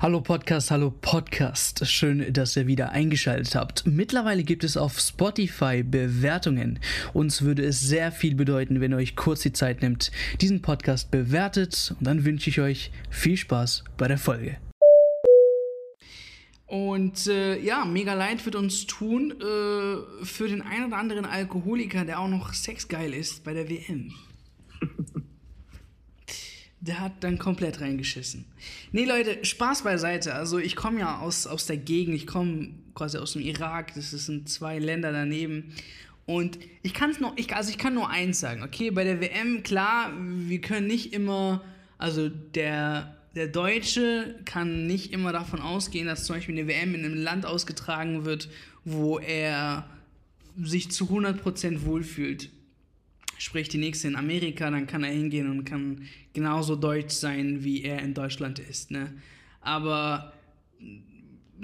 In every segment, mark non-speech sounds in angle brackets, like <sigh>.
Hallo Podcast, hallo Podcast. Schön, dass ihr wieder eingeschaltet habt. Mittlerweile gibt es auf Spotify Bewertungen. Uns würde es sehr viel bedeuten, wenn ihr euch kurz die Zeit nimmt, diesen Podcast bewertet. Und dann wünsche ich euch viel Spaß bei der Folge. Und äh, ja, mega leid wird uns tun äh, für den einen oder anderen Alkoholiker, der auch noch sexgeil ist bei der WM <laughs> der hat dann komplett reingeschissen. Nee, Leute, Spaß beiseite. Also ich komme ja aus, aus der Gegend, ich komme quasi aus dem Irak, das sind zwei Länder daneben. Und ich kann nur, ich, also ich kann nur eins sagen, okay, bei der WM, klar, wir können nicht immer, also der, der Deutsche kann nicht immer davon ausgehen, dass zum Beispiel eine WM in einem Land ausgetragen wird, wo er sich zu 100% wohlfühlt sprich die nächste in Amerika, dann kann er hingehen und kann genauso deutsch sein, wie er in Deutschland ist. Ne? Aber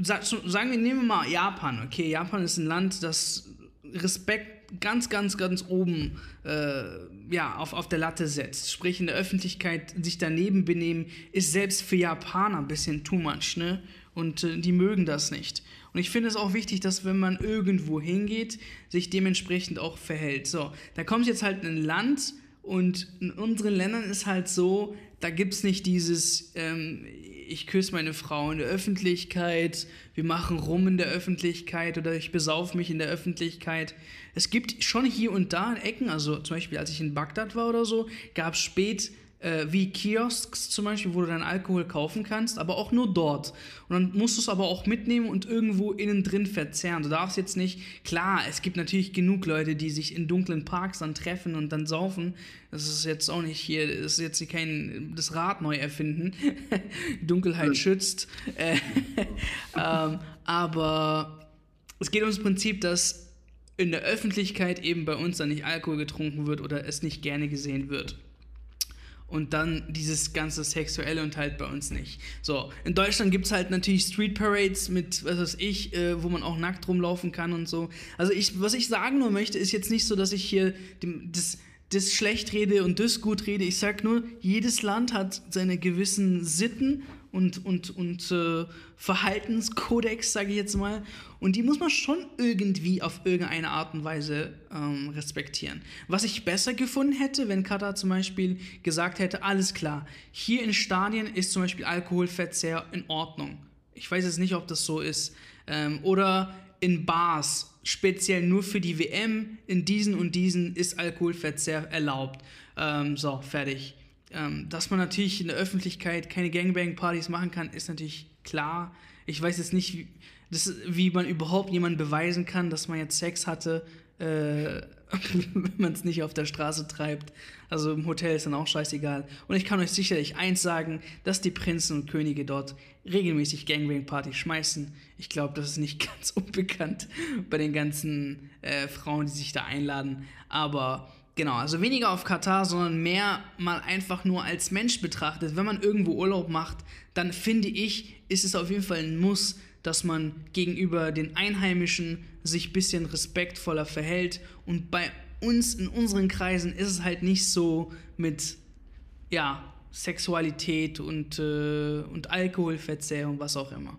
sagen wir, nehmen wir mal Japan. Okay, Japan ist ein Land, das Respekt ganz, ganz, ganz oben äh, ja, auf, auf der Latte setzt. Sprich, in der Öffentlichkeit sich daneben benehmen, ist selbst für Japaner ein bisschen too much. Ne? Und äh, die mögen das nicht. Und ich finde es auch wichtig, dass wenn man irgendwo hingeht, sich dementsprechend auch verhält. So, da kommt jetzt halt ein Land und in unseren Ländern ist halt so, da gibt es nicht dieses, ähm, ich küsse meine Frau in der Öffentlichkeit, wir machen rum in der Öffentlichkeit oder ich besauf mich in der Öffentlichkeit. Es gibt schon hier und da Ecken, also zum Beispiel als ich in Bagdad war oder so, gab es spät äh, wie Kiosks zum Beispiel, wo du dann Alkohol kaufen kannst, aber auch nur dort. Und dann musst du es aber auch mitnehmen und irgendwo innen drin verzehren. Du darfst jetzt nicht, klar, es gibt natürlich genug Leute, die sich in dunklen Parks dann treffen und dann saufen. Das ist jetzt auch nicht hier, das ist jetzt kein das Rad neu erfinden. <laughs> Dunkelheit mhm. schützt. Äh, <laughs> ähm, aber es geht ums Prinzip, dass in der Öffentlichkeit eben bei uns dann nicht Alkohol getrunken wird oder es nicht gerne gesehen wird und dann dieses ganze Sexuelle und halt bei uns nicht. So, in Deutschland gibt es halt natürlich Street Parades mit, was weiß ich, äh, wo man auch nackt rumlaufen kann und so. Also ich, was ich sagen nur möchte, ist jetzt nicht so, dass ich hier dem, das, das schlecht rede und das gut rede. Ich sag nur, jedes Land hat seine gewissen Sitten und, und, und äh, Verhaltenskodex, sage ich jetzt mal. Und die muss man schon irgendwie auf irgendeine Art und Weise ähm, respektieren. Was ich besser gefunden hätte, wenn Katar zum Beispiel gesagt hätte, alles klar, hier in Stadien ist zum Beispiel Alkoholverzehr in Ordnung. Ich weiß jetzt nicht, ob das so ist. Ähm, oder in Bars, speziell nur für die WM, in diesen und diesen ist Alkoholverzehr erlaubt. Ähm, so, fertig. Ähm, dass man natürlich in der Öffentlichkeit keine Gangbang-Partys machen kann, ist natürlich klar. Ich weiß jetzt nicht, wie, das, wie man überhaupt jemandem beweisen kann, dass man jetzt Sex hatte, äh, <laughs> wenn man es nicht auf der Straße treibt. Also im Hotel ist dann auch scheißegal. Und ich kann euch sicherlich eins sagen, dass die Prinzen und Könige dort regelmäßig Gangbang-Partys schmeißen. Ich glaube, das ist nicht <laughs> ganz unbekannt bei den ganzen äh, Frauen, die sich da einladen. Aber Genau, also weniger auf Katar, sondern mehr mal einfach nur als Mensch betrachtet. Wenn man irgendwo Urlaub macht, dann finde ich, ist es auf jeden Fall ein Muss, dass man gegenüber den Einheimischen sich ein bisschen respektvoller verhält. Und bei uns in unseren Kreisen ist es halt nicht so mit, ja, Sexualität und, äh, und Alkoholverzehr was auch immer.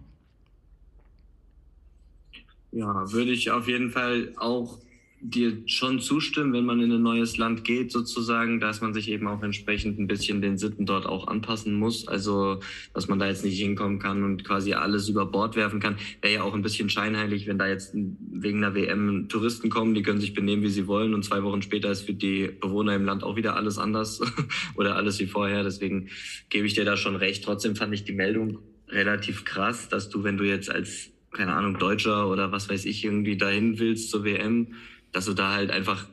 Ja, würde ich auf jeden Fall auch dir schon zustimmen, wenn man in ein neues Land geht, sozusagen, dass man sich eben auch entsprechend ein bisschen den Sitten dort auch anpassen muss. Also, dass man da jetzt nicht hinkommen kann und quasi alles über Bord werfen kann. Wäre ja auch ein bisschen scheinheilig, wenn da jetzt wegen einer WM Touristen kommen, die können sich benehmen, wie sie wollen und zwei Wochen später ist für die Bewohner im Land auch wieder alles anders <laughs> oder alles wie vorher. Deswegen gebe ich dir da schon recht. Trotzdem fand ich die Meldung relativ krass, dass du, wenn du jetzt als keine Ahnung, Deutscher oder was weiß ich, irgendwie dahin willst zur WM, dass du da halt einfach,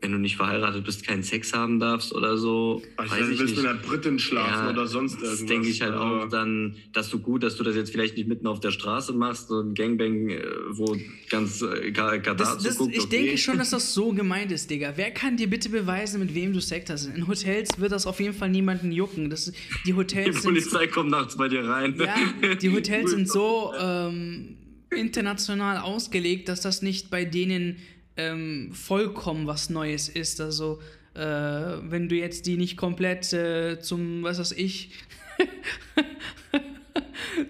wenn du nicht verheiratet bist, keinen Sex haben darfst oder so. Also weiß ich willst nicht. mit einer Britin schlafen ja, oder sonst irgendwas. Das denke ich halt auch dann, dass du gut, dass du das jetzt vielleicht nicht mitten auf der Straße machst, so ein Gangbang, äh, wo ganz äh, Katar das, das, zuguckt. Ich okay. denke schon, dass <laughs> das so gemeint ist, Digga. Wer kann dir bitte beweisen, mit wem du Sex hast? In Hotels wird das auf jeden Fall niemanden jucken. Das, die Hotels die Polizei sind, kommt nachts bei dir rein. Ja, die Hotels <laughs> sind so ähm, international ausgelegt, dass das nicht bei denen ähm, vollkommen was Neues ist. Also äh, wenn du jetzt die nicht komplett äh, zum, was weiß ich, <laughs>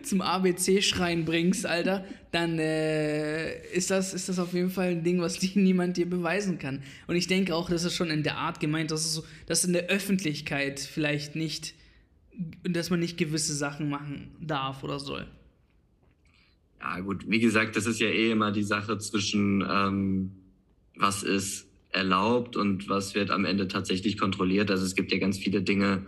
zum ABC-Schreien bringst, Alter, dann äh, ist, das, ist das auf jeden Fall ein Ding, was die, <laughs> niemand dir beweisen kann. Und ich denke auch, das ist schon in der Art gemeint, dass, es so, dass in der Öffentlichkeit vielleicht nicht, dass man nicht gewisse Sachen machen darf oder soll. Ja, gut, wie gesagt, das ist ja eh immer die Sache zwischen, ähm, was ist erlaubt und was wird am Ende tatsächlich kontrolliert. Also es gibt ja ganz viele Dinge,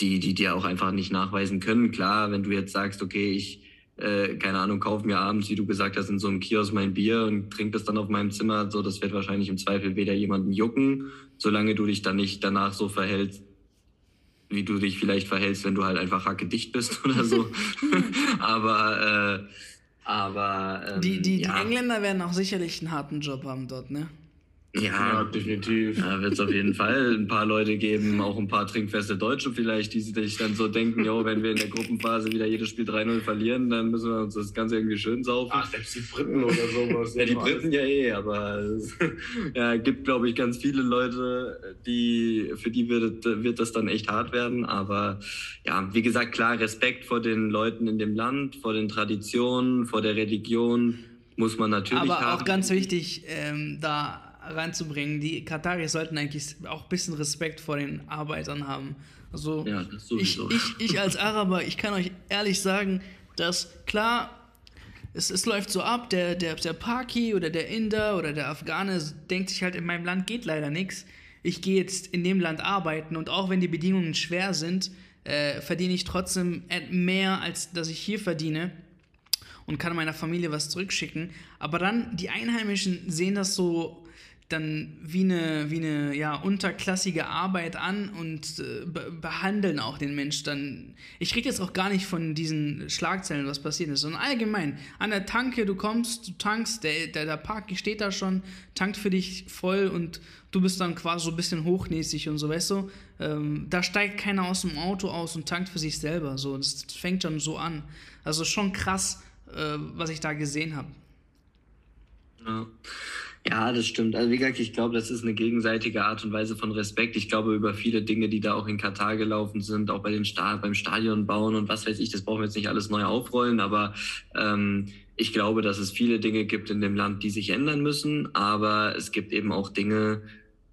die, die dir auch einfach nicht nachweisen können. Klar, wenn du jetzt sagst, okay, ich, äh, keine Ahnung, kauf mir abends, wie du gesagt hast, in so einem Kiosk mein Bier und trink das dann auf meinem Zimmer, so, das wird wahrscheinlich im Zweifel weder jemanden jucken, solange du dich dann nicht danach so verhältst, wie du dich vielleicht verhältst, wenn du halt einfach hackedicht bist <laughs> oder so. <laughs> aber, äh, aber. Ähm, die, die, ja. die Engländer werden auch sicherlich einen harten Job haben dort, ne? Ja, ja, definitiv. Da wird es auf jeden Fall ein paar Leute geben, auch ein paar trinkfeste Deutsche vielleicht, die sich dann so denken, jo, wenn wir in der Gruppenphase wieder jedes Spiel 3-0 verlieren, dann müssen wir uns das Ganze irgendwie schön saufen. Ach, selbst die Briten oder sowas. ja, die Briten ja eh, aber es <laughs> ja, gibt, glaube ich, ganz viele Leute, die, für die wird, wird das dann echt hart werden. Aber ja, wie gesagt, klar, Respekt vor den Leuten in dem Land, vor den Traditionen, vor der Religion muss man natürlich aber haben. Aber auch ganz wichtig, ähm, da reinzubringen. Die Kataris sollten eigentlich auch ein bisschen Respekt vor den Arbeitern haben. Also ja, ich, ich, ich als Araber, ich kann euch ehrlich sagen, dass klar, es, es läuft so ab, der, der, der Paki oder der Inder oder der Afghane denkt sich halt, in meinem Land geht leider nichts. Ich gehe jetzt in dem Land arbeiten und auch wenn die Bedingungen schwer sind, äh, verdiene ich trotzdem mehr, als dass ich hier verdiene und kann meiner Familie was zurückschicken. Aber dann, die Einheimischen sehen das so dann wie eine, wie eine ja, unterklassige Arbeit an und äh, be behandeln auch den Mensch dann. Ich rede jetzt auch gar nicht von diesen Schlagzeilen, was passiert ist, sondern allgemein. An der Tanke, du kommst, du tankst, der, der, der Park steht da schon, tankt für dich voll und du bist dann quasi so ein bisschen hochnäsig und so, weißt du? Ähm, da steigt keiner aus dem Auto aus und tankt für sich selber. So, das fängt schon so an. Also schon krass, äh, was ich da gesehen habe. Ja. Ja, das stimmt. Also wie gesagt, ich glaube, das ist eine gegenseitige Art und Weise von Respekt. Ich glaube, über viele Dinge, die da auch in Katar gelaufen sind, auch bei den Sta beim Stadion bauen und was weiß ich, das brauchen wir jetzt nicht alles neu aufrollen, aber ähm, ich glaube, dass es viele Dinge gibt in dem Land, die sich ändern müssen, aber es gibt eben auch Dinge,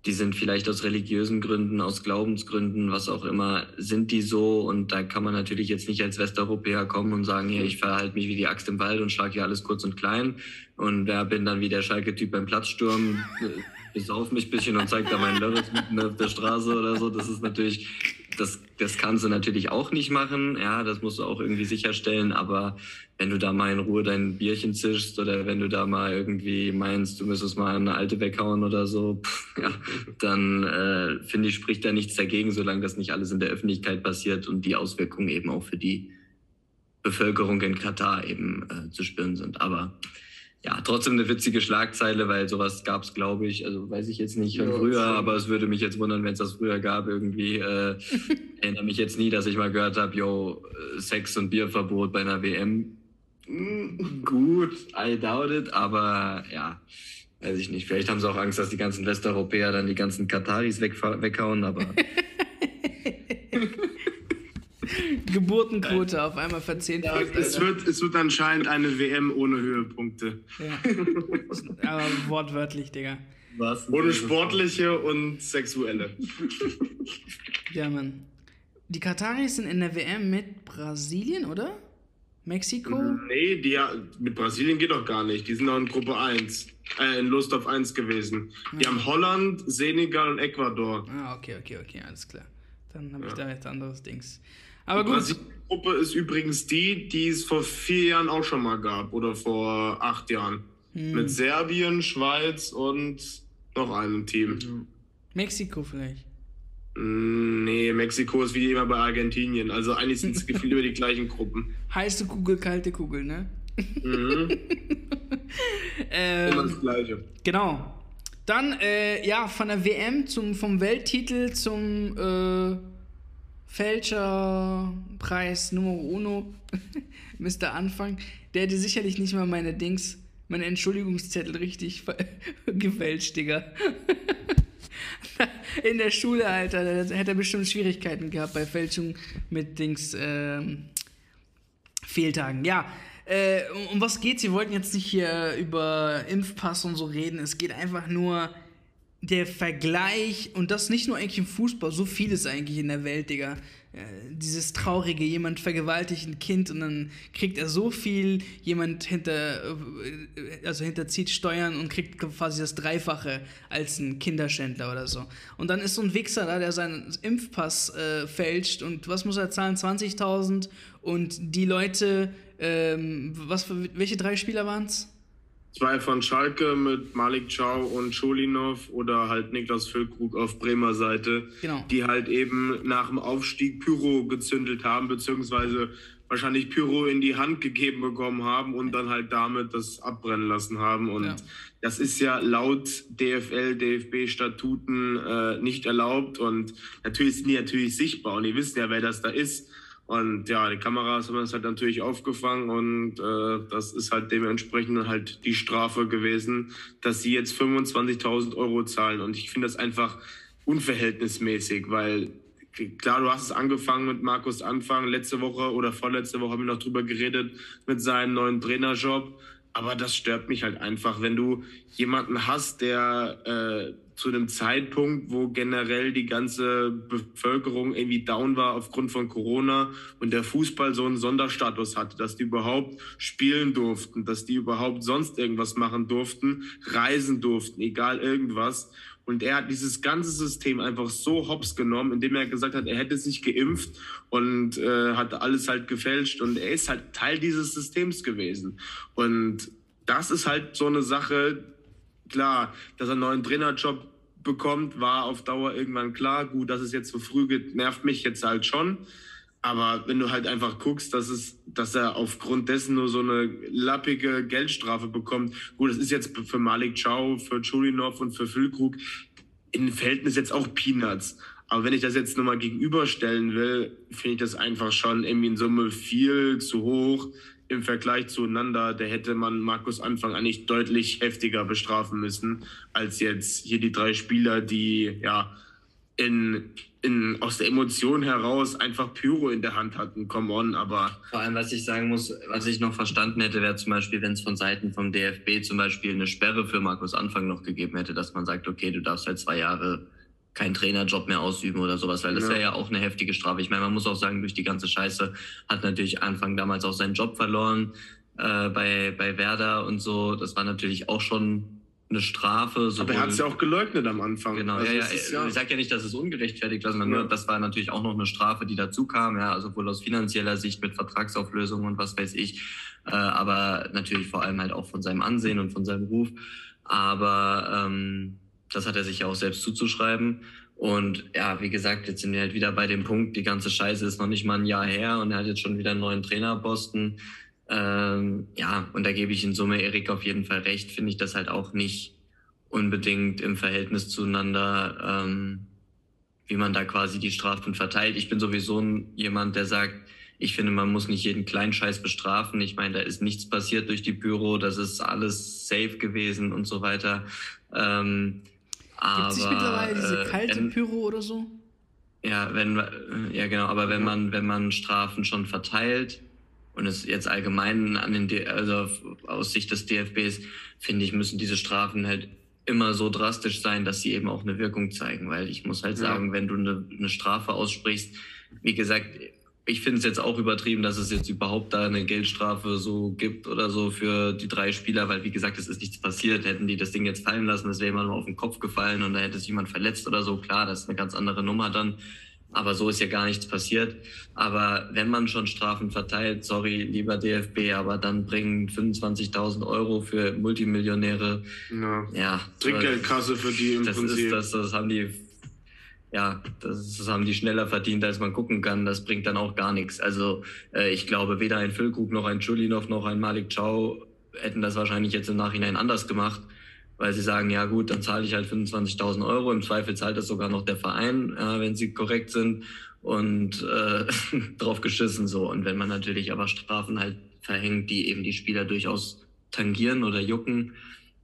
die sind vielleicht aus religiösen Gründen, aus Glaubensgründen, was auch immer, sind die so. Und da kann man natürlich jetzt nicht als Westeuropäer kommen und sagen, hier, ich verhalte mich wie die Axt im Wald und schlage hier alles kurz und klein. Und wer bin dann wie der Schalke-Typ beim Platzsturm, besauf mich ein bisschen und zeigt da meinen Lörres mitten auf der Straße oder so. Das ist natürlich, das, das kannst du natürlich auch nicht machen. Ja, das musst du auch irgendwie sicherstellen. Aber wenn du da mal in Ruhe dein Bierchen zischst oder wenn du da mal irgendwie meinst, du müsstest mal eine alte weghauen oder so, pff, ja, dann äh, finde ich, spricht da nichts dagegen, solange das nicht alles in der Öffentlichkeit passiert und die Auswirkungen eben auch für die Bevölkerung in Katar eben äh, zu spüren sind. Aber ja, trotzdem eine witzige Schlagzeile, weil sowas gab es, glaube ich, also weiß ich jetzt nicht von früher, aber es würde mich jetzt wundern, wenn es das früher gab. Irgendwie äh, <laughs> erinnere mich jetzt nie, dass ich mal gehört habe, yo, Sex- und Bierverbot bei einer WM. Mm, gut, I doubt it, aber ja, weiß ich nicht. Vielleicht haben sie auch Angst, dass die ganzen Westeuropäer dann die ganzen Kataris weghauen, aber <laughs> Geburtenquote auf einmal verzehnfacht. Ja, es, wird, es wird anscheinend eine WM ohne Höhepunkte. Ja. <laughs> Aber wortwörtlich, Digga. Was? Ohne sportliche und sexuelle. Ja, Mann. Die Kataris sind in der WM mit Brasilien, oder? Mexiko? Nee, die, mit Brasilien geht doch gar nicht. Die sind noch in Gruppe 1. Äh, in Lust auf 1 gewesen. Die ja. haben Holland, Senegal und Ecuador. Ah, okay, okay, okay, alles klar. Dann habe ich ja. da jetzt anderes Dings. Aber gut. Die Gruppe ist übrigens die, die es vor vier Jahren auch schon mal gab oder vor acht Jahren. Hm. Mit Serbien, Schweiz und noch einem Team. Mexiko vielleicht. Hm, nee, Mexiko ist wie immer bei Argentinien. Also eigentlich sind es <laughs> gefühlt über die gleichen Gruppen. Heiße Kugel, kalte Kugel, ne? Mhm. <laughs> ähm, immer das Gleiche. Genau. Dann, äh, ja, von der WM zum, vom Welttitel zum äh, Fälscherpreis Nummer uno, <laughs> Mr. Anfang, der hätte sicherlich nicht mal meine Dings, meine Entschuldigungszettel richtig <laughs> gefälscht, Digga. <laughs> In der Schule, Alter, da hätte er bestimmt Schwierigkeiten gehabt bei Fälschung mit Dings, ähm, Fehltagen. Ja, äh, um was geht's? Wir wollten jetzt nicht hier über Impfpass und so reden. Es geht einfach nur der Vergleich und das nicht nur eigentlich im Fußball, so vieles eigentlich in der Welt, Digga. Äh, dieses traurige, jemand vergewaltigt ein Kind und dann kriegt er so viel, jemand hinter, äh, also hinterzieht Steuern und kriegt quasi das Dreifache als ein Kinderschändler oder so. Und dann ist so ein Wichser da, der seinen Impfpass äh, fälscht und was muss er zahlen? 20.000 und die Leute, ähm, was, welche drei Spieler waren es? Zwei von Schalke mit Malik Chow und Scholinov oder halt Niklas Füllkrug auf Bremer Seite, genau. die halt eben nach dem Aufstieg Pyro gezündelt haben, beziehungsweise wahrscheinlich Pyro in die Hand gegeben bekommen haben und dann halt damit das abbrennen lassen haben. Und ja. das ist ja laut DFL, DFB-Statuten äh, nicht erlaubt. Und natürlich sind die natürlich sichtbar und ihr wisst ja, wer das da ist. Und ja, die Kameras haben das halt natürlich aufgefangen und äh, das ist halt dementsprechend halt die Strafe gewesen, dass sie jetzt 25.000 Euro zahlen. Und ich finde das einfach unverhältnismäßig, weil klar, du hast es angefangen mit Markus Anfang. Letzte Woche oder vorletzte Woche haben wir noch drüber geredet mit seinem neuen Trainerjob. Aber das stört mich halt einfach, wenn du jemanden hast, der äh, zu einem Zeitpunkt, wo generell die ganze Bevölkerung irgendwie down war aufgrund von Corona und der Fußball so einen Sonderstatus hatte, dass die überhaupt spielen durften, dass die überhaupt sonst irgendwas machen durften, reisen durften, egal irgendwas. Und er hat dieses ganze System einfach so hops genommen, indem er gesagt hat, er hätte sich geimpft und äh, hat alles halt gefälscht. Und er ist halt Teil dieses Systems gewesen. Und das ist halt so eine Sache, klar, dass er einen neuen Trainerjob bekommt, war auf Dauer irgendwann klar. Gut, dass es jetzt so früh geht, nervt mich jetzt halt schon. Aber wenn du halt einfach guckst, dass, es, dass er aufgrund dessen nur so eine lappige Geldstrafe bekommt, gut, das ist jetzt für Malik Chow, für Chulinov und für Füllkrug in Verhältnis jetzt auch Peanuts. Aber wenn ich das jetzt nochmal gegenüberstellen will, finde ich das einfach schon irgendwie in Summe viel zu hoch im Vergleich zueinander, da hätte man Markus Anfang eigentlich deutlich heftiger bestrafen müssen, als jetzt hier die drei Spieler, die ja in, in, aus der Emotion heraus einfach Pyro in der Hand hatten. Come on, aber. Vor allem, was ich sagen muss, was ich noch verstanden hätte, wäre zum Beispiel, wenn es von Seiten vom DFB zum Beispiel eine Sperre für Markus Anfang noch gegeben hätte, dass man sagt, okay, du darfst halt zwei Jahre keinen Trainerjob mehr ausüben oder sowas, weil das ja. wäre ja auch eine heftige Strafe. Ich meine, man muss auch sagen, durch die ganze Scheiße hat natürlich Anfang damals auch seinen Job verloren äh, bei, bei Werder und so. Das war natürlich auch schon eine Strafe. Aber er hat es ja auch geleugnet am Anfang. Genau, also ja, ja, ja, Ich sage ja nicht, dass es ungerechtfertigt war, sondern ja. das war natürlich auch noch eine Strafe, die dazu kam, ja, also wohl aus finanzieller Sicht mit Vertragsauflösung und was weiß ich, äh, aber natürlich vor allem halt auch von seinem Ansehen und von seinem Ruf. Aber ähm, das hat er sich ja auch selbst zuzuschreiben. Und ja, wie gesagt, jetzt sind wir halt wieder bei dem Punkt, die ganze Scheiße ist noch nicht mal ein Jahr her und er hat jetzt schon wieder einen neuen Trainerposten. Ähm, ja, und da gebe ich in Summe Erik auf jeden Fall recht, finde ich das halt auch nicht unbedingt im Verhältnis zueinander, ähm, wie man da quasi die Strafen verteilt. Ich bin sowieso jemand, der sagt, ich finde, man muss nicht jeden Kleinscheiß bestrafen. Ich meine, da ist nichts passiert durch die Büro, das ist alles safe gewesen und so weiter. Ähm, Gibt es nicht mittlerweile diese äh, kalte äh, Pyro oder so? Ja, wenn, ja genau, aber wenn man, wenn man Strafen schon verteilt und es jetzt allgemein an den, D also aus Sicht des DFBs, finde ich, müssen diese Strafen halt immer so drastisch sein, dass sie eben auch eine Wirkung zeigen, weil ich muss halt sagen, ja. wenn du eine, eine Strafe aussprichst, wie gesagt, ich finde es jetzt auch übertrieben, dass es jetzt überhaupt da eine Geldstrafe so gibt oder so für die drei Spieler, weil wie gesagt, es ist nichts passiert. Hätten die das Ding jetzt fallen lassen, das wäre nur auf den Kopf gefallen und da hätte sich jemand verletzt oder so. Klar, das ist eine ganz andere Nummer dann. Aber so ist ja gar nichts passiert. Aber wenn man schon Strafen verteilt, sorry, lieber DFB, aber dann bringen 25.000 Euro für Multimillionäre. Ja. ja Trinkgeldkasse für die im das Prinzip. Ist das, das haben die ja, das, das, haben die schneller verdient, als man gucken kann. Das bringt dann auch gar nichts. Also äh, ich glaube, weder ein Füllkrug noch ein Chulinov noch ein Malik Chow hätten das wahrscheinlich jetzt im Nachhinein anders gemacht, weil sie sagen, ja gut, dann zahle ich halt 25.000 Euro. Im Zweifel zahlt das sogar noch der Verein, äh, wenn sie korrekt sind und äh, <laughs> drauf geschissen so. Und wenn man natürlich aber Strafen halt verhängt, die eben die Spieler durchaus tangieren oder jucken,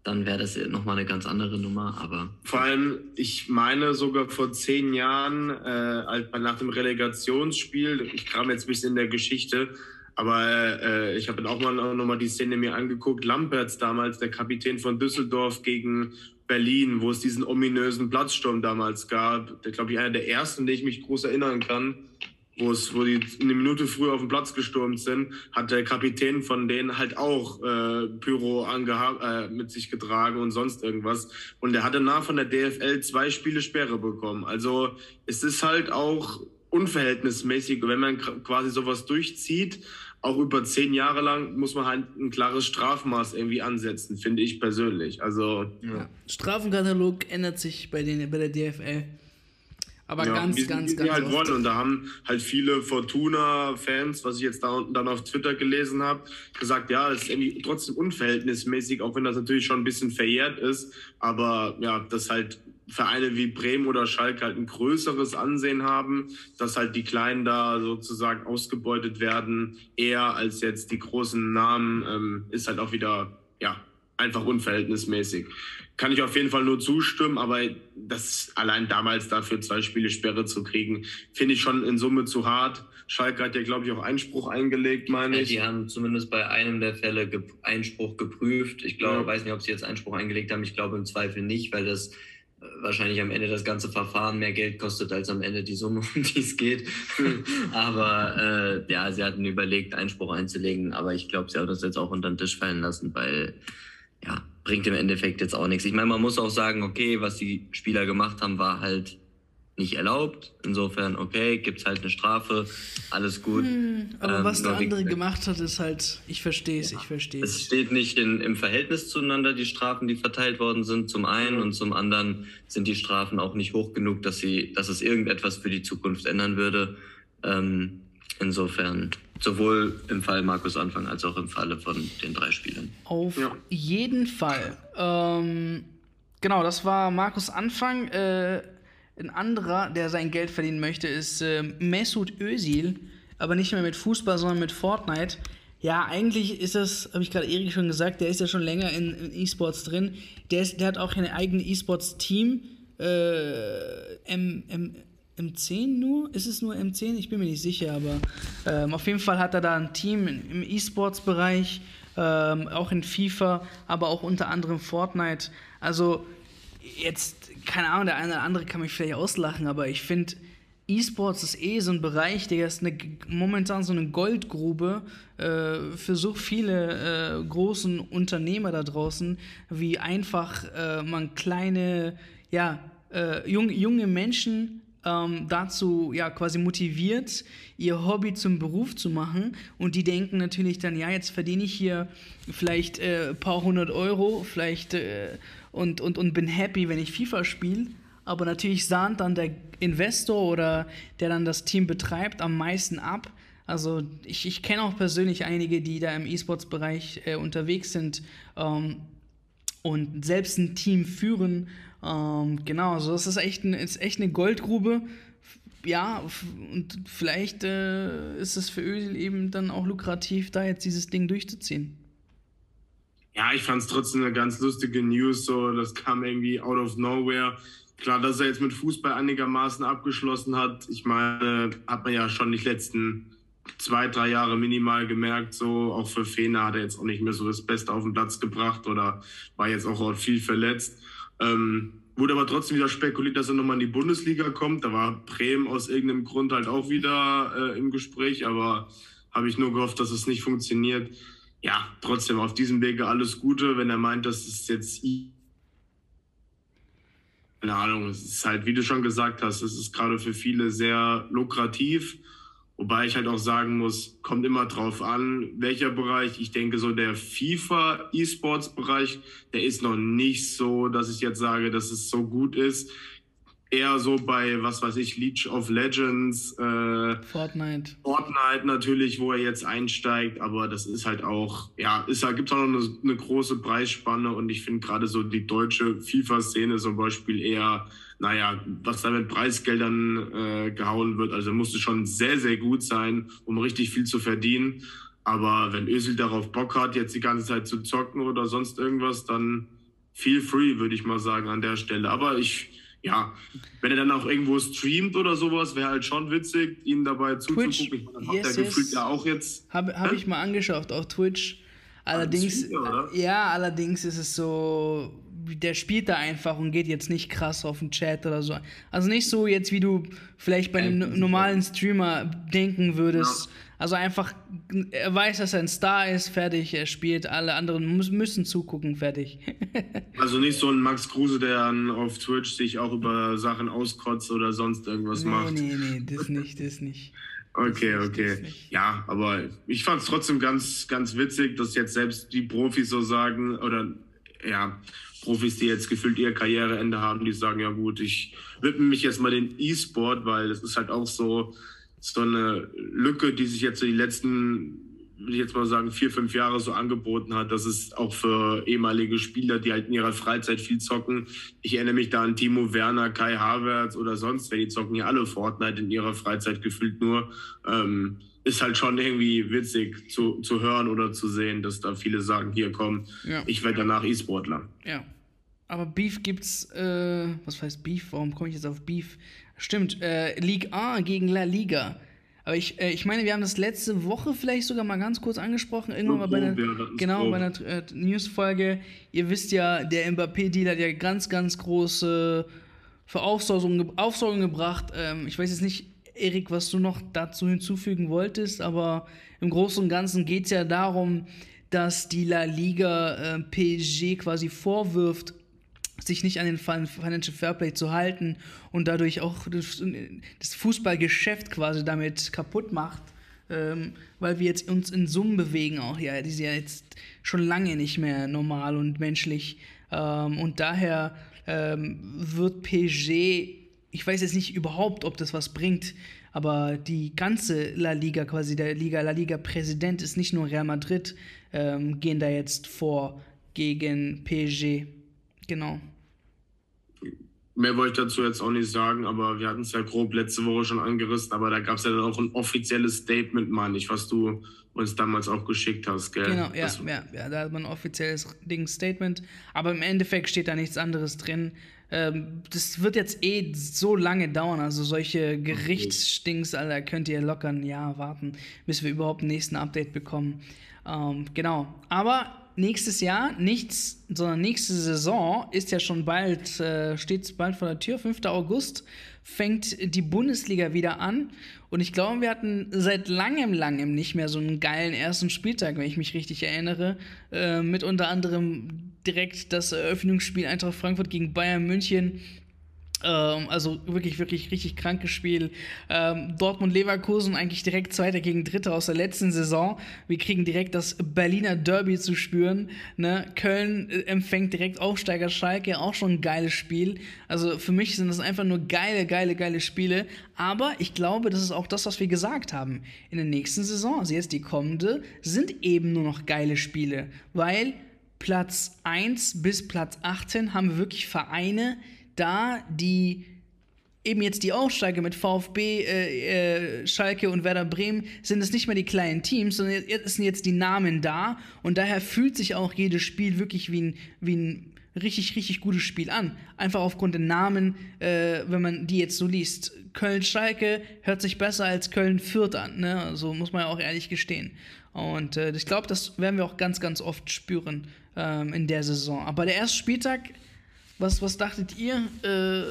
dann wäre das nochmal eine ganz andere Nummer. Aber vor allem, ich meine sogar vor zehn Jahren, äh, nach dem Relegationsspiel, ich kram jetzt ein bisschen in der Geschichte, Aber äh, ich habe dann auch mal noch mal die Szene mir angeguckt. Lamperts damals, der Kapitän von Düsseldorf gegen Berlin, wo es diesen ominösen Platzsturm damals gab. Der glaube ich einer der ersten, den ich mich groß erinnern kann wo es, wo die eine Minute früher auf den Platz gestürmt sind, hat der Kapitän von denen halt auch äh, Pyro äh, mit sich getragen und sonst irgendwas. Und der hatte nach von der DFL zwei Spiele Sperre bekommen. Also es ist halt auch unverhältnismäßig, wenn man quasi sowas durchzieht, auch über zehn Jahre lang muss man halt ein klares Strafmaß irgendwie ansetzen, finde ich persönlich. Also ja. Strafenkatalog ändert sich bei, den, bei der DFL. Aber ja, ganz, wie, ganz, ganz. halt wollen. Und da haben halt viele Fortuna-Fans, was ich jetzt da unten dann auf Twitter gelesen habe, gesagt, ja, es ist irgendwie trotzdem unverhältnismäßig, auch wenn das natürlich schon ein bisschen verjährt ist. Aber ja, dass halt Vereine wie Bremen oder Schalke halt ein größeres Ansehen haben, dass halt die Kleinen da sozusagen ausgebeutet werden, eher als jetzt die großen Namen, ähm, ist halt auch wieder, ja, einfach unverhältnismäßig kann ich auf jeden Fall nur zustimmen, aber das allein damals dafür zwei Spiele Sperre zu kriegen, finde ich schon in Summe zu hart. Schalke hat ja, glaube ich, auch Einspruch eingelegt, meine ich. Die haben zumindest bei einem der Fälle ge Einspruch geprüft. Ich glaube, ja. weiß nicht, ob sie jetzt Einspruch eingelegt haben. Ich glaube im Zweifel nicht, weil das äh, wahrscheinlich am Ende das ganze Verfahren mehr Geld kostet als am Ende die Summe, <laughs> um die es geht. aber äh, ja, sie hatten überlegt, Einspruch einzulegen, aber ich glaube, sie haben das jetzt auch unter den Tisch fallen lassen, weil ja, bringt im Endeffekt jetzt auch nichts. Ich meine, man muss auch sagen, okay, was die Spieler gemacht haben, war halt nicht erlaubt. Insofern, okay, gibt es halt eine Strafe, alles gut. Hm, aber ähm, was der andere gemacht hat, ist halt, ich verstehe es, ja, ich verstehe es. Es steht nicht in, im Verhältnis zueinander, die Strafen, die verteilt worden sind, zum einen, und zum anderen sind die Strafen auch nicht hoch genug, dass, sie, dass es irgendetwas für die Zukunft ändern würde. Ähm, insofern, Sowohl im Fall Markus Anfang als auch im Falle von den drei Spielern. Auf ja. jeden Fall. Ähm, genau, das war Markus Anfang. Äh, ein anderer, der sein Geld verdienen möchte, ist äh, Mesut Özil. Aber nicht mehr mit Fußball, sondern mit Fortnite. Ja, eigentlich ist das, habe ich gerade Erik schon gesagt, der ist ja schon länger in, in E-Sports drin. Der, ist, der hat auch ein eigenes E-Sports-Team. Äh, M, M, M10 nur? Ist es nur M10? Ich bin mir nicht sicher, aber ähm, auf jeden Fall hat er da ein Team im E-Sports-Bereich, ähm, auch in FIFA, aber auch unter anderem Fortnite. Also jetzt, keine Ahnung, der eine oder andere kann mich vielleicht auslachen, aber ich finde, E-Sports ist eh so ein Bereich, der ist eine, momentan so eine Goldgrube äh, für so viele äh, großen Unternehmer da draußen, wie einfach äh, man kleine, ja, äh, jung, junge Menschen ähm, dazu ja quasi motiviert, ihr Hobby zum Beruf zu machen. Und die denken natürlich dann, ja, jetzt verdiene ich hier vielleicht ein äh, paar hundert Euro, vielleicht äh, und, und, und bin happy, wenn ich FIFA spiele. Aber natürlich sahnt dann der Investor oder der dann das Team betreibt am meisten ab. Also ich, ich kenne auch persönlich einige, die da im E-Sports-Bereich äh, unterwegs sind ähm, und selbst ein Team führen ähm, genau, also das ist echt, ein, ist echt eine Goldgrube. Ja, und vielleicht äh, ist es für Öl eben dann auch lukrativ, da jetzt dieses Ding durchzuziehen. Ja, ich fand es trotzdem eine ganz lustige News. So, das kam irgendwie out of nowhere. Klar, dass er jetzt mit Fußball einigermaßen abgeschlossen hat. Ich meine, hat man ja schon die letzten zwei, drei Jahre minimal gemerkt. So, auch für Fena hat er jetzt auch nicht mehr so das Beste auf den Platz gebracht oder war jetzt auch viel verletzt. Ähm, wurde aber trotzdem wieder spekuliert, dass er nochmal in die Bundesliga kommt. Da war Bremen aus irgendeinem Grund halt auch wieder äh, im Gespräch, aber habe ich nur gehofft, dass es nicht funktioniert. Ja, trotzdem auf diesem Wege alles Gute, wenn er meint, dass es jetzt keine Ahnung, es ist halt, wie du schon gesagt hast, es ist gerade für viele sehr lukrativ. Wobei ich halt auch sagen muss, kommt immer drauf an, welcher Bereich. Ich denke, so der FIFA-E-Sports-Bereich, der ist noch nicht so, dass ich jetzt sage, dass es so gut ist. Eher so bei, was weiß ich, Leech of Legends. Äh, Fortnite. Fortnite natürlich, wo er jetzt einsteigt. Aber das ist halt auch, ja, ist halt, gibt auch noch eine, eine große Preisspanne. Und ich finde gerade so die deutsche FIFA-Szene zum Beispiel eher naja, was da mit Preisgeldern äh, gehauen wird. Also musste schon sehr, sehr gut sein, um richtig viel zu verdienen. Aber wenn Özil darauf Bock hat, jetzt die ganze Zeit zu zocken oder sonst irgendwas, dann feel free, würde ich mal sagen, an der Stelle. Aber ich, ja, wenn er dann auch irgendwo streamt oder sowas, wäre halt schon witzig, ihm dabei zuzugucken. Twitch, ich meine, yes, hat der yes. gefühlt ja auch jetzt. Habe hab ich mal angeschaut auf Twitch. Allerdings, Streamer, ja, allerdings ist es so, der spielt da einfach und geht jetzt nicht krass auf den Chat oder so. Also nicht so jetzt, wie du vielleicht bei einem normalen Streamer denken würdest. Ja. Also einfach, er weiß, dass er ein Star ist, fertig, er spielt, alle anderen müssen zugucken, fertig. <laughs> also nicht so ein Max Kruse, der auf Twitch sich auch über Sachen auskotzt oder sonst irgendwas nee, macht. Nee, nee, das nicht, das nicht. <laughs> Okay, okay. Ja, aber ich fand es trotzdem ganz, ganz witzig, dass jetzt selbst die Profis so sagen, oder ja, Profis, die jetzt gefühlt ihr Karriereende haben, die sagen, ja gut, ich widme mich jetzt mal den E-Sport, weil das ist halt auch so, so eine Lücke, die sich jetzt so die letzten, würde ich jetzt mal sagen, vier, fünf Jahre so angeboten hat. Das ist auch für ehemalige Spieler, die halt in ihrer Freizeit viel zocken. Ich erinnere mich da an Timo Werner, Kai Havertz oder sonst wer, die zocken ja alle Fortnite in ihrer Freizeit gefühlt nur. Ähm, ist halt schon irgendwie witzig zu, zu hören oder zu sehen, dass da viele sagen, hier komm, ja. ich werde danach E-Sportler. Ja. Aber Beef gibt's, äh, was heißt Beef? Warum komme ich jetzt auf Beef? Stimmt, äh, Ligue A gegen La Liga. Aber ich, äh, ich meine, wir haben das letzte Woche vielleicht sogar mal ganz kurz angesprochen. Irgendwann mal bei einer, genau, bei einer äh, Newsfolge. Ihr wisst ja, der Mbappé-Deal hat ja ganz, ganz große für Aufsorgung, Aufsorgung gebracht. Ähm, ich weiß jetzt nicht, Erik, was du noch dazu hinzufügen wolltest, aber im Großen und Ganzen geht es ja darum, dass die La Liga äh, PSG quasi vorwirft, sich nicht an den Financial Fairplay zu halten und dadurch auch das, Fußballgeschäft quasi damit kaputt macht, ähm, weil wir jetzt uns in Summen bewegen auch. Ja, die sind ja jetzt schon lange nicht mehr normal und menschlich ähm, und daher ähm, wird PSG ich weiß jetzt nicht überhaupt, ob das was bringt, aber die ganze La Liga, quasi der Liga, La Liga-Präsident ist nicht nur Real Madrid, ähm, gehen da jetzt vor gegen PSG. Genau. Mehr wollte ich dazu jetzt auch nicht sagen, aber wir hatten es ja grob letzte Woche schon angerissen, aber da gab es ja dann auch ein offizielles Statement, meine ich, was du uns damals auch geschickt hast, gell? Genau, ja, ja, ja, da hat man ein offizielles Ding Statement, aber im Endeffekt steht da nichts anderes drin. Ähm, das wird jetzt eh so lange dauern. Also solche Gerichtsstings, Alter, könnt ihr locker ein Jahr warten, bis wir überhaupt einen nächsten Update bekommen. Ähm, genau. Aber nächstes Jahr nichts, sondern nächste Saison ist ja schon bald, äh, steht bald vor der Tür, 5. August fängt die Bundesliga wieder an. Und ich glaube, wir hatten seit langem, langem nicht mehr so einen geilen ersten Spieltag, wenn ich mich richtig erinnere. Äh, mit unter anderem direkt das Eröffnungsspiel Eintracht Frankfurt gegen Bayern München ähm, also wirklich, wirklich richtig krankes Spiel. Ähm, Dortmund-Leverkusen eigentlich direkt Zweiter gegen Dritter aus der letzten Saison. Wir kriegen direkt das Berliner Derby zu spüren. Ne? Köln äh, empfängt direkt Aufsteiger Schalke, auch schon ein geiles Spiel. Also für mich sind das einfach nur geile, geile, geile Spiele. Aber ich glaube, das ist auch das, was wir gesagt haben. In der nächsten Saison, also jetzt die kommende, sind eben nur noch geile Spiele. Weil Platz 1 bis Platz 18 haben wir wirklich Vereine, da die eben jetzt die Aufsteiger mit VfB, äh, äh, Schalke und Werder Bremen sind es nicht mehr die kleinen Teams, sondern jetzt sind jetzt die Namen da und daher fühlt sich auch jedes Spiel wirklich wie ein, wie ein richtig, richtig gutes Spiel an. Einfach aufgrund der Namen, äh, wenn man die jetzt so liest. Köln-Schalke hört sich besser als Köln-Fürth an, ne? So muss man ja auch ehrlich gestehen. Und äh, ich glaube, das werden wir auch ganz, ganz oft spüren ähm, in der Saison. Aber der erste Spieltag was, was dachtet ihr äh,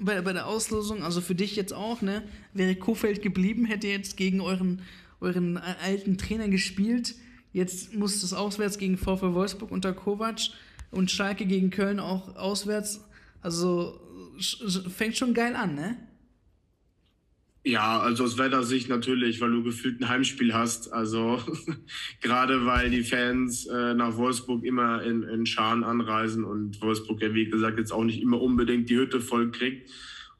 bei, bei der Auslosung? Also für dich jetzt auch, ne? Wäre Kofeld geblieben, hätte jetzt gegen euren, euren alten Trainer gespielt. Jetzt muss es auswärts gegen VfL Wolfsburg unter Kovac und Schalke gegen Köln auch auswärts. Also fängt schon geil an, ne? Ja, also aus Wettersicht natürlich, weil du gefühlt ein Heimspiel hast. Also <laughs> gerade weil die Fans äh, nach Wolfsburg immer in, in Scharen anreisen und Wolfsburg ja, wie gesagt, jetzt auch nicht immer unbedingt die Hütte voll kriegt.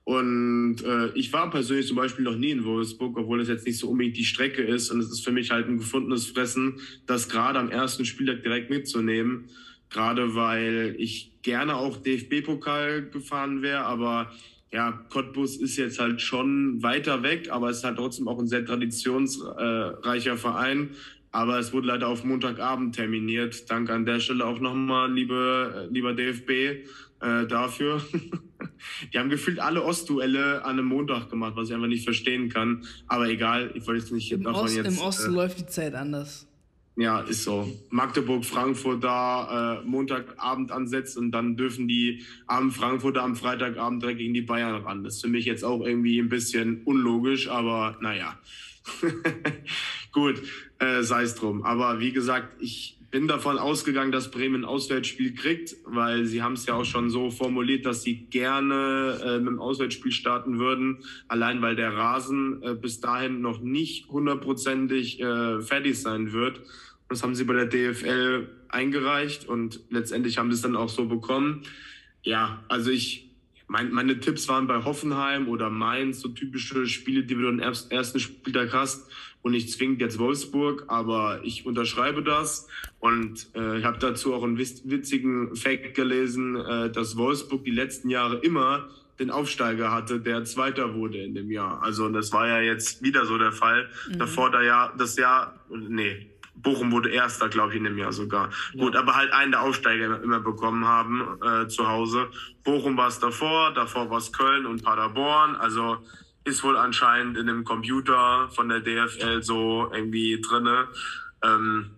Und äh, ich war persönlich zum Beispiel noch nie in Wolfsburg, obwohl es jetzt nicht so unbedingt die Strecke ist. Und es ist für mich halt ein gefundenes Fressen, das gerade am ersten Spieltag direkt mitzunehmen. Gerade weil ich gerne auch DFB-Pokal gefahren wäre, aber ja, Cottbus ist jetzt halt schon weiter weg, aber es ist halt trotzdem auch ein sehr traditionsreicher Verein. Aber es wurde leider auf Montagabend terminiert. Danke an der Stelle auch nochmal, liebe, lieber DFB, äh, dafür. <laughs> die haben gefühlt alle Ostduelle an einem Montag gemacht, was ich einfach nicht verstehen kann. Aber egal, ich wollte jetzt nicht Im, Ost, jetzt, Im Osten äh, läuft die Zeit anders. Ja, ist so. Magdeburg, Frankfurt da äh, Montagabend ansetzt und dann dürfen die am Frankfurter am Freitagabend direkt gegen die Bayern ran. Das ist für mich jetzt auch irgendwie ein bisschen unlogisch, aber naja. <laughs> Gut, äh, sei es drum. Aber wie gesagt, ich bin davon ausgegangen, dass Bremen ein Auswärtsspiel kriegt, weil sie haben es ja auch schon so formuliert, dass sie gerne äh, mit dem Auswärtsspiel starten würden, allein weil der Rasen äh, bis dahin noch nicht hundertprozentig äh, fertig sein wird. Das haben sie bei der DFL eingereicht und letztendlich haben sie es dann auch so bekommen. Ja, also ich, mein, meine Tipps waren bei Hoffenheim oder Mainz, so typische Spiele, die du im ersten Spieltag hast und nicht zwingend jetzt Wolfsburg, aber ich unterschreibe das und äh, ich habe dazu auch einen witzigen Fact gelesen, äh, dass Wolfsburg die letzten Jahre immer den Aufsteiger hatte, der Zweiter wurde in dem Jahr. Also das war ja jetzt wieder so der Fall. Mhm. Davor da ja das Jahr, nee, Bochum wurde Erster, glaube ich, in dem Jahr sogar. Ja. Gut, aber halt einen der Aufsteiger immer bekommen haben äh, zu Hause. Bochum war es davor, davor war es Köln und Paderborn. Also ist wohl anscheinend in dem Computer von der DFL so irgendwie drinne. Ähm,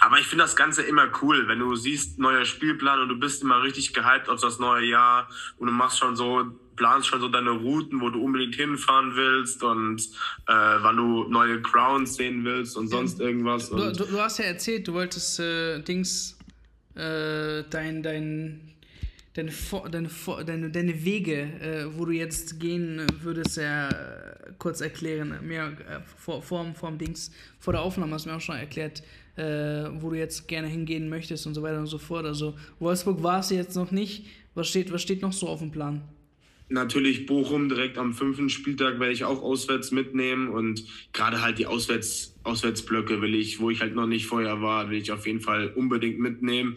aber ich finde das Ganze immer cool, wenn du siehst, neuer Spielplan und du bist immer richtig gehypt auf das neue Jahr und du machst schon so, planst schon so deine Routen, wo du unbedingt hinfahren willst und äh, wann du neue Grounds sehen willst und sonst irgendwas. Du, du, du hast ja erzählt, du wolltest äh, Dings, äh, dein, dein deine, deine, deine, deine Wege, äh, wo du jetzt gehen würdest, ja kurz erklären. Mir äh, vor, vor, vor dem Dings, vor der Aufnahme hast du mir auch schon erklärt, äh, wo du jetzt gerne hingehen möchtest und so weiter und so fort. Also Wolfsburg war es jetzt noch nicht. Was steht, was steht noch so auf dem Plan? Natürlich Bochum direkt am fünften Spieltag werde ich auch auswärts mitnehmen und gerade halt die Auswärts, Auswärtsblöcke will ich, wo ich halt noch nicht vorher war, will ich auf jeden Fall unbedingt mitnehmen.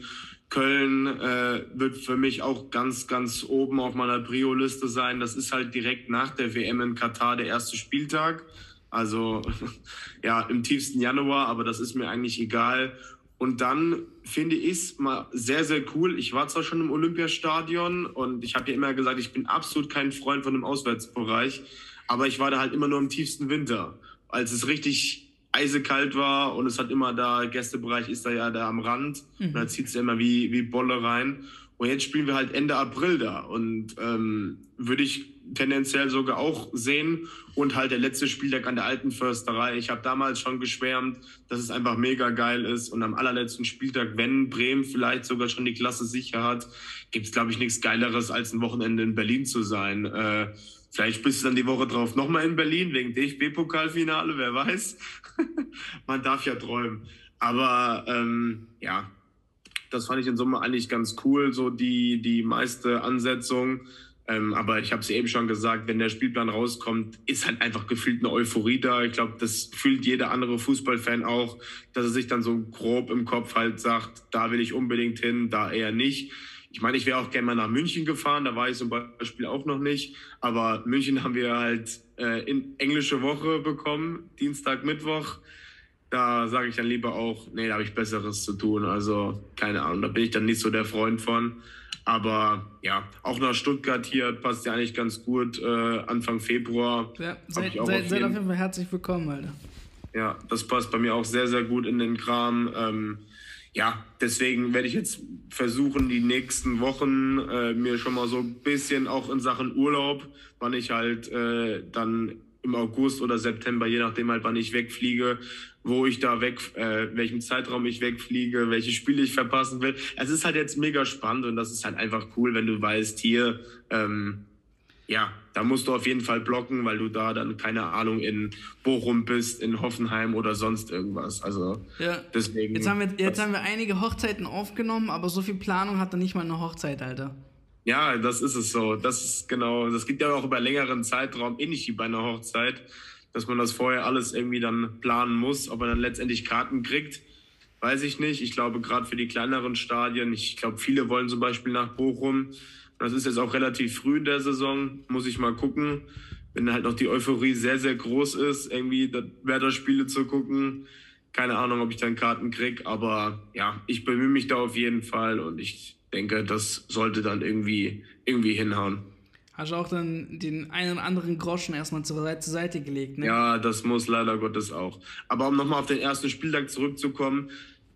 Köln äh, wird für mich auch ganz, ganz oben auf meiner Prio-Liste sein. Das ist halt direkt nach der WM in Katar der erste Spieltag. Also <laughs> ja, im tiefsten Januar, aber das ist mir eigentlich egal. Und dann finde ich es mal sehr, sehr cool. Ich war zwar schon im Olympiastadion und ich habe ja immer gesagt, ich bin absolut kein Freund von dem Auswärtsbereich, aber ich war da halt immer nur im tiefsten Winter, als es richtig eisekalt war und es hat immer da, Gästebereich ist da ja da am Rand mhm. und da zieht es immer wie, wie Bolle rein. Und jetzt spielen wir halt Ende April da und ähm, würde ich tendenziell sogar auch sehen und halt der letzte Spieltag an der alten Försterei. Ich habe damals schon geschwärmt, dass es einfach mega geil ist und am allerletzten Spieltag, wenn Bremen vielleicht sogar schon die Klasse sicher hat, gibt es glaube ich nichts Geileres als ein Wochenende in Berlin zu sein. Äh, Vielleicht bist du dann die Woche drauf nochmal in Berlin wegen DFB-Pokalfinale, wer weiß. <laughs> Man darf ja träumen. Aber ähm, ja, das fand ich in Summe eigentlich ganz cool, so die, die meiste Ansetzung. Ähm, aber ich habe es eben schon gesagt, wenn der Spielplan rauskommt, ist halt einfach gefühlt eine Euphorie da. Ich glaube, das fühlt jeder andere Fußballfan auch, dass er sich dann so grob im Kopf halt sagt, da will ich unbedingt hin, da eher nicht. Ich meine, ich wäre auch gerne mal nach München gefahren, da war ich zum Beispiel auch noch nicht. Aber München haben wir halt äh, in englische Woche bekommen, Dienstag, Mittwoch. Da sage ich dann lieber auch, nee, da habe ich Besseres zu tun. Also keine Ahnung, da bin ich dann nicht so der Freund von. Aber ja, auch nach Stuttgart hier passt ja eigentlich ganz gut. Äh, Anfang Februar. Ja, seid, seid, auf, seid auf jeden Fall herzlich willkommen, Alter. Ja, das passt bei mir auch sehr, sehr gut in den Kram. Ähm, ja, deswegen werde ich jetzt versuchen, die nächsten Wochen äh, mir schon mal so ein bisschen auch in Sachen Urlaub, wann ich halt äh, dann im August oder September, je nachdem halt, wann ich wegfliege, wo ich da weg, äh, welchem Zeitraum ich wegfliege, welche Spiele ich verpassen will. Es ist halt jetzt mega spannend und das ist halt einfach cool, wenn du weißt, hier, ähm, ja, da musst du auf jeden Fall blocken, weil du da dann, keine Ahnung, in Bochum bist, in Hoffenheim oder sonst irgendwas. Also ja. deswegen. Jetzt haben, wir, jetzt haben wir einige Hochzeiten aufgenommen, aber so viel Planung hat er nicht mal eine Hochzeit, Alter. Ja, das ist es so. Das ist genau, das geht ja auch über längeren Zeitraum, ähnlich wie bei einer Hochzeit, dass man das vorher alles irgendwie dann planen muss, ob man dann letztendlich Karten kriegt. Weiß ich nicht. Ich glaube, gerade für die kleineren Stadien, ich glaube, viele wollen zum Beispiel nach Bochum das ist jetzt auch relativ früh in der Saison, muss ich mal gucken. Wenn halt noch die Euphorie sehr, sehr groß ist, irgendwie Werder-Spiele zu gucken. Keine Ahnung, ob ich dann Karten kriege, aber ja, ich bemühe mich da auf jeden Fall und ich denke, das sollte dann irgendwie, irgendwie hinhauen. Hast du auch dann den einen oder anderen Groschen erstmal zur Seite, zur Seite gelegt, ne? Ja, das muss leider Gottes auch. Aber um nochmal auf den ersten Spieltag zurückzukommen,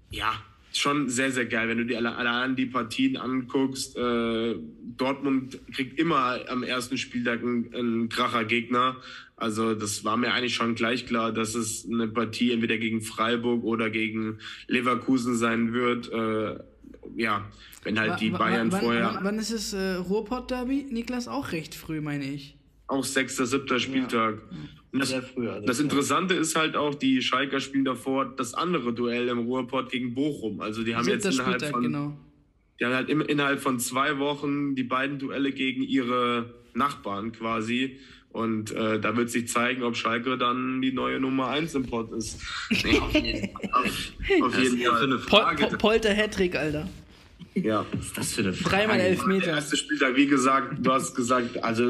ja, schon sehr, sehr geil, wenn du dir alle, alle die Partien anguckst. Äh, Dortmund kriegt immer am ersten Spieltag einen, einen Kracher-Gegner. Also das war mir eigentlich schon gleich klar, dass es eine Partie entweder gegen Freiburg oder gegen Leverkusen sein wird. Äh, ja, wenn halt die Bayern wann, vorher. Wann, wann ist es äh, Ruhrpott-Derby? Niklas, auch recht früh, meine ich. Auch sechster, siebter Spieltag. Ja. Und das, früh, also das Interessante ist halt auch, die Schalker spielen davor das andere Duell im Ruhrpott gegen Bochum. Also die haben jetzt innerhalb Spieltag, von, genau. die haben halt innerhalb von zwei Wochen die beiden Duelle gegen ihre Nachbarn quasi. Und äh, da wird sich zeigen, ob Schalke dann die neue Nummer 1 im Pott ist. Nee, auf jeden, <laughs> auf, auf jeden Fall. Pol Pol Polter Hattrick, Alter. Ja. Was ist das für eine Frage? Dreimal elf Meter. Der erste Spieltag, wie gesagt, du hast gesagt, also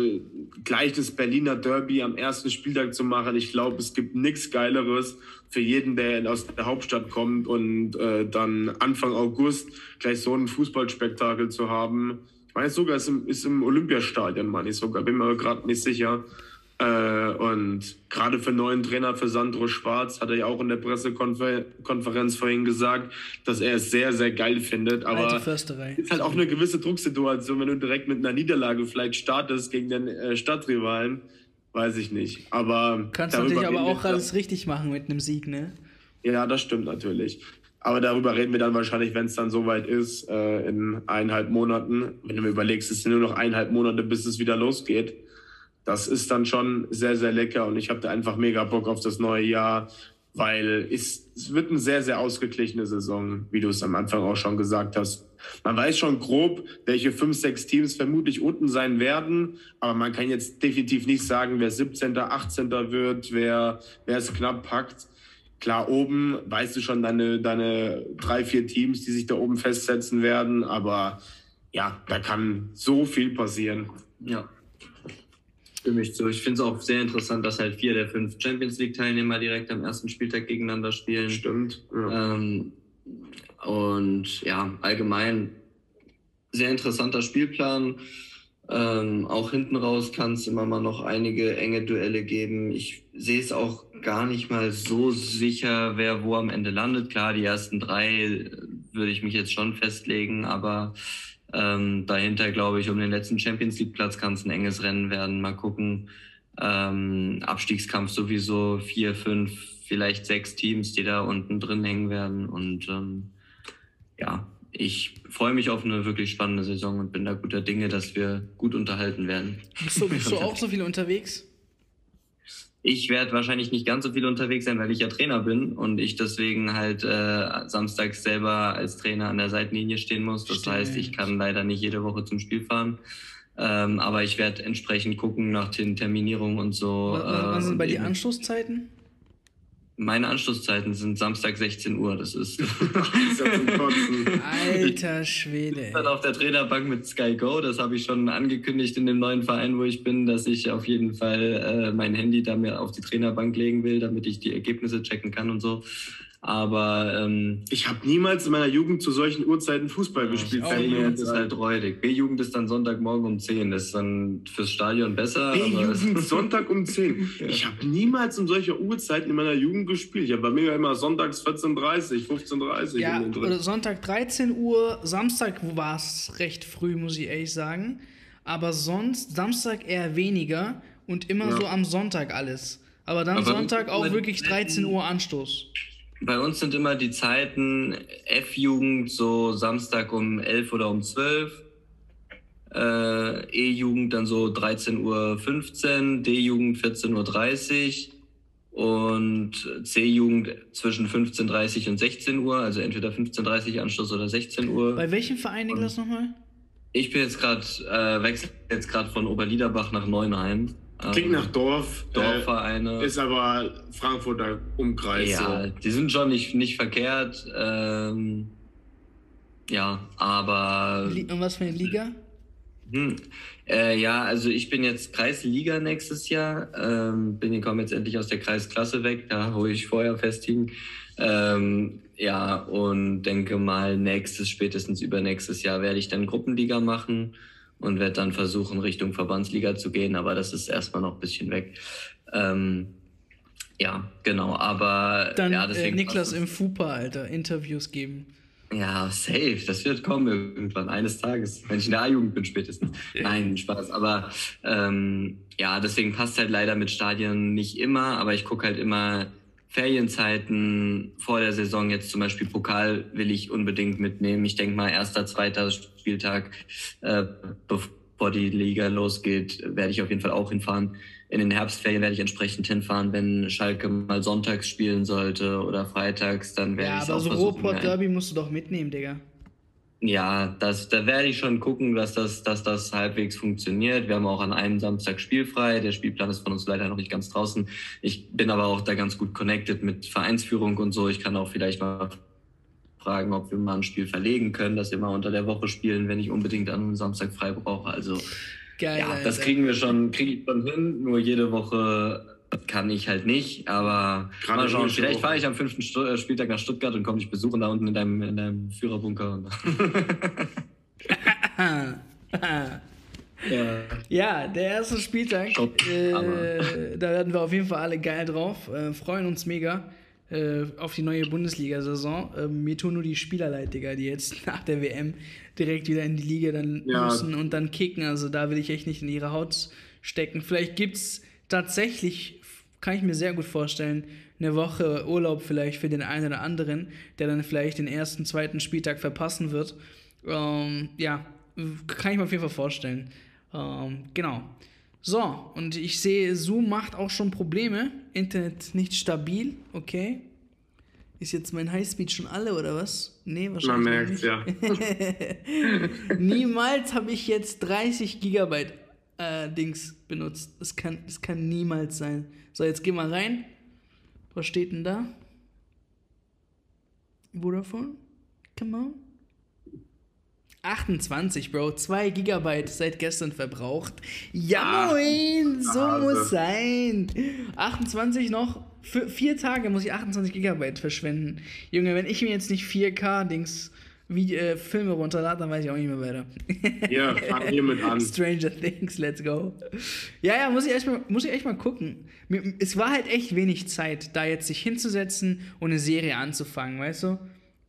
gleich das Berliner Derby am ersten Spieltag zu machen. Ich glaube, es gibt nichts Geileres für jeden, der aus der Hauptstadt kommt und äh, dann Anfang August gleich so ein Fußballspektakel zu haben. Ich meine sogar, es ist im, ist im Olympiastadion, meine ich sogar, bin mir gerade nicht sicher. Äh, und gerade für neuen Trainer, für Sandro Schwarz, hat er ja auch in der Pressekonferenz vorhin gesagt, dass er es sehr, sehr geil findet. Aber es ist halt auch eine gewisse Drucksituation, wenn du direkt mit einer Niederlage vielleicht startest gegen den äh, Stadtrivalen. Weiß ich nicht. Aber kannst natürlich aber auch alles richtig machen mit einem Sieg, ne? Ja, das stimmt natürlich. Aber darüber reden wir dann wahrscheinlich, wenn es dann soweit ist, äh, in eineinhalb Monaten. Wenn du mir überlegst, es sind nur noch eineinhalb Monate, bis es wieder losgeht das ist dann schon sehr, sehr lecker und ich habe da einfach mega Bock auf das neue Jahr, weil es, es wird eine sehr, sehr ausgeglichene Saison, wie du es am Anfang auch schon gesagt hast. Man weiß schon grob, welche fünf, sechs Teams vermutlich unten sein werden, aber man kann jetzt definitiv nicht sagen, wer 17., 18. wird, wer, wer es knapp packt. Klar, oben weißt du schon deine, deine drei, vier Teams, die sich da oben festsetzen werden, aber ja, da kann so viel passieren. Ja, stimme ich zu. Ich finde es auch sehr interessant, dass halt vier der fünf Champions League-Teilnehmer direkt am ersten Spieltag gegeneinander spielen. Stimmt. Ja. Ähm, und ja, allgemein sehr interessanter Spielplan. Ähm, auch hinten raus kann es immer mal noch einige enge Duelle geben. Ich sehe es auch gar nicht mal so sicher, wer wo am Ende landet. Klar, die ersten drei würde ich mich jetzt schon festlegen, aber ähm, dahinter, glaube ich, um den letzten Champions League-Platz kann es ein enges Rennen werden. Mal gucken. Ähm, Abstiegskampf sowieso vier, fünf, vielleicht sechs Teams, die da unten drin hängen werden. Und ähm, ja, ich freue mich auf eine wirklich spannende Saison und bin da guter Dinge, dass wir gut unterhalten werden. Bist du, bist du <laughs> auch so viel unterwegs? Ich werde wahrscheinlich nicht ganz so viel unterwegs sein, weil ich ja Trainer bin und ich deswegen halt äh, samstags selber als Trainer an der Seitenlinie stehen muss. Das Stimmt. heißt, ich kann leider nicht jede Woche zum Spiel fahren. Ähm, aber ich werde entsprechend gucken nach den Terminierungen und so. Was, was sind äh, bei den Anschlusszeiten? Meine Anschlusszeiten sind Samstag 16 Uhr. Das ist. <laughs> <laughs> Alter Schwede. Ich bin dann auf der Trainerbank mit Sky Go. Das habe ich schon angekündigt in dem neuen Verein, wo ich bin, dass ich auf jeden Fall äh, mein Handy da mir auf die Trainerbank legen will, damit ich die Ergebnisse checken kann und so. Aber ähm, ich habe niemals in meiner Jugend zu solchen Uhrzeiten Fußball gespielt. B-Jugend ist halt räudig. B-Jugend ist dann Sonntagmorgen um 10. Das ist dann fürs Stadion besser. B-Jugend <laughs> <laughs> Sonntag um 10. ja. Ich habe niemals in solcher Uhrzeiten in meiner Jugend gespielt. Ich habe bei mir immer sonntags 14.30 15.30 Ja, oder Sonntag 13 Uhr. Samstag war es recht früh, muss ich ehrlich sagen. Aber sonst Samstag eher weniger und immer ja. so am Sonntag alles. Aber dann Aber Sonntag auch wirklich 13 Uhr Anstoß. Bei uns sind immer die Zeiten F-Jugend so Samstag um 11 oder um 12. Äh, E-Jugend dann so 13.15 Uhr, D-Jugend 14.30 Uhr und C-Jugend zwischen 15.30 Uhr und 16 Uhr, also entweder 15.30 Uhr Anschluss oder 16 Uhr. Bei welchem Verein das nochmal? Ich bin jetzt gerade, äh, wechsle jetzt gerade von Oberliederbach nach Neunheim. Klingt nach Dorf. Dorfvereine. Äh, ist aber Frankfurter Umkreis. Ja, so. die sind schon nicht, nicht verkehrt. Ähm, ja, aber. Und was für eine Liga? Hm. Äh, ja, also ich bin jetzt Kreisliga nächstes Jahr. Ähm, bin komme jetzt endlich aus der Kreisklasse weg, da wo ich vorher festhing. Ähm, ja, und denke mal, nächstes, spätestens übernächstes Jahr werde ich dann Gruppenliga machen. Und werde dann versuchen, Richtung Verbandsliga zu gehen, aber das ist erstmal noch ein bisschen weg. Ähm, ja, genau, aber dann ja, äh, Niklas im FUPA, Alter, Interviews geben. Ja, safe. Das wird kommen irgendwann, eines Tages, wenn ich in der A-Jugend bin spätestens. Nein, Spaß. Aber ähm, ja, deswegen passt halt leider mit Stadien nicht immer, aber ich gucke halt immer Ferienzeiten vor der Saison, jetzt zum Beispiel Pokal will ich unbedingt mitnehmen. Ich denke mal, erster, zweiter Spieltag, äh, bevor die Liga losgeht, werde ich auf jeden Fall auch hinfahren in den Herbstferien werde ich entsprechend hinfahren, wenn Schalke mal sonntags spielen sollte oder freitags, dann werde ja, ich auch so versuchen. Ruhrpott Derby musst du doch mitnehmen, Digga. Ja, das, da werde ich schon gucken, dass das, dass das halbwegs funktioniert. Wir haben auch an einem Samstag spielfrei. Der Spielplan ist von uns leider noch nicht ganz draußen. Ich bin aber auch da ganz gut connected mit Vereinsführung und so. Ich kann auch vielleicht mal fragen, ob wir mal ein Spiel verlegen können, dass wir mal unter der Woche spielen, wenn ich unbedingt an einem Samstag frei brauche. Also Geil, ja, das kriegen wir schon, kriege ich schon hin. Nur jede Woche kann ich halt nicht. Aber Gerade mal schauen, vielleicht fahre ich am fünften äh, Spieltag nach Stuttgart und komme dich besuchen da unten in deinem, in deinem Führerbunker. <laughs> ja. ja, der erste Spieltag, äh, da werden wir auf jeden Fall alle geil drauf, äh, freuen uns mega äh, auf die neue Bundesliga-Saison. Äh, mir tun nur die Spieler leid, Digga, die jetzt <laughs> nach der WM direkt wieder in die Liga dann ja. müssen und dann kicken. Also da will ich echt nicht in ihre Haut stecken. Vielleicht gibt es tatsächlich, kann ich mir sehr gut vorstellen, eine Woche Urlaub vielleicht für den einen oder anderen, der dann vielleicht den ersten, zweiten Spieltag verpassen wird. Ähm, ja, kann ich mir auf jeden Fall vorstellen. Ähm, genau. So, und ich sehe, Zoom macht auch schon Probleme. Internet nicht stabil, okay. Ist jetzt mein Highspeed schon alle oder was? Nee, wahrscheinlich. Man merkt ja. <laughs> niemals habe ich jetzt 30 Gigabyte äh, Dings benutzt. Das kann, das kann niemals sein. So, jetzt geh mal rein. Was steht denn da? Vodafone? Come on. 28, Bro. 2 Gigabyte seit gestern verbraucht. Ja, moin, so also. muss sein. 28 noch für vier Tage muss ich 28 Gigabyte verschwenden. Junge, wenn ich mir jetzt nicht 4K-Dings wie äh, Filme runterlade, dann weiß ich auch nicht mehr weiter. Ja, fang hiermit an. <laughs> Stranger Things, let's go. Ja, ja, muss ich, echt mal, muss ich echt mal gucken. Es war halt echt wenig Zeit, da jetzt sich hinzusetzen und eine Serie anzufangen, weißt du?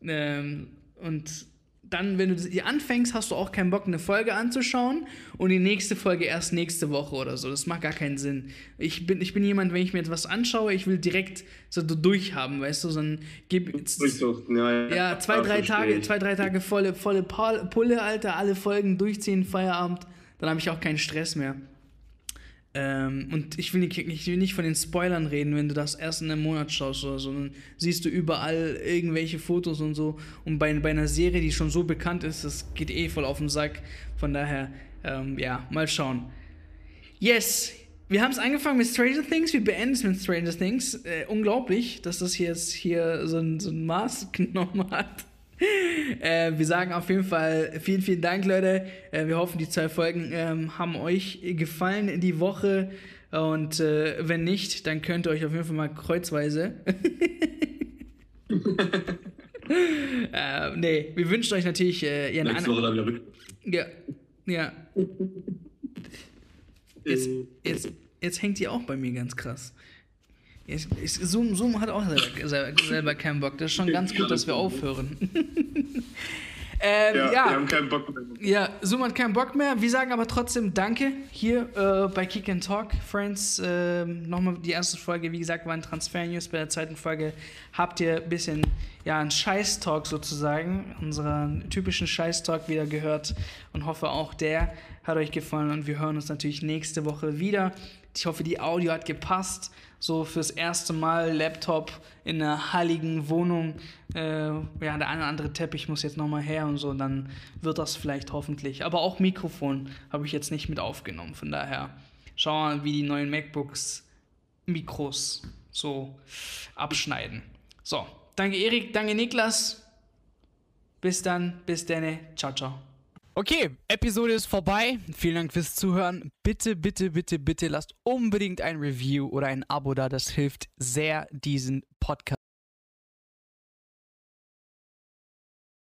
Ähm, und dann, wenn du die anfängst, hast du auch keinen Bock, eine Folge anzuschauen und die nächste Folge erst nächste Woche oder so. Das macht gar keinen Sinn. Ich bin, ich bin jemand, wenn ich mir etwas anschaue, ich will direkt so durchhaben, weißt du, sondern gib ja, ja, zwei, drei Tage, zwei, drei Tage volle, volle Pulle, Alter, alle Folgen durchziehen, Feierabend, dann habe ich auch keinen Stress mehr. Ähm, und ich will, nicht, ich will nicht von den Spoilern reden, wenn du das erst in einem Monat schaust oder so. Dann siehst du überall irgendwelche Fotos und so. Und bei, bei einer Serie, die schon so bekannt ist, das geht eh voll auf den Sack. Von daher, ähm, ja, mal schauen. Yes, wir haben es angefangen mit Stranger Things, wir beenden es mit Stranger Things. Äh, unglaublich, dass das jetzt hier so ein, so ein Maß <laughs> genommen hat. Äh, wir sagen auf jeden Fall vielen, vielen Dank, Leute. Äh, wir hoffen, die zwei Folgen ähm, haben euch gefallen in die Woche. Und äh, wenn nicht, dann könnt ihr euch auf jeden Fall mal kreuzweise. <laughs> äh, nee, wir wünschen euch natürlich äh, ja, Nächste Woche dann wieder rück. Ja, ja. Jetzt, jetzt, jetzt hängt die auch bei mir ganz krass. Ich, ich, Zoom, Zoom hat auch selber, selber, selber, keinen Bock. Das ist schon ganz gut, dass wir aufhören. <laughs> ähm, ja, ja, wir haben keinen Bock mehr. Ja, Zoom hat keinen Bock mehr. Wir sagen aber trotzdem Danke hier äh, bei Kick and Talk, Friends. Äh, Nochmal die erste Folge, wie gesagt, war ein Transfer-News. Bei der zweiten Folge habt ihr ein bisschen, ja, einen Scheiß-Talk sozusagen, unseren typischen Scheiß-Talk wieder gehört und hoffe auch der hat euch gefallen und wir hören uns natürlich nächste Woche wieder. Ich hoffe, die Audio hat gepasst so fürs erste Mal Laptop in einer heiligen Wohnung. Äh, ja, der eine oder andere Teppich muss jetzt nochmal her und so, dann wird das vielleicht hoffentlich. Aber auch Mikrofon habe ich jetzt nicht mit aufgenommen. Von daher schauen wir mal, wie die neuen MacBooks Mikros so abschneiden. So, danke Erik, danke Niklas. Bis dann, bis dann. Ciao, ciao. Okay, Episode ist vorbei. Vielen Dank fürs Zuhören. Bitte, bitte, bitte, bitte lasst unbedingt ein Review oder ein Abo da. Das hilft sehr, diesen Podcast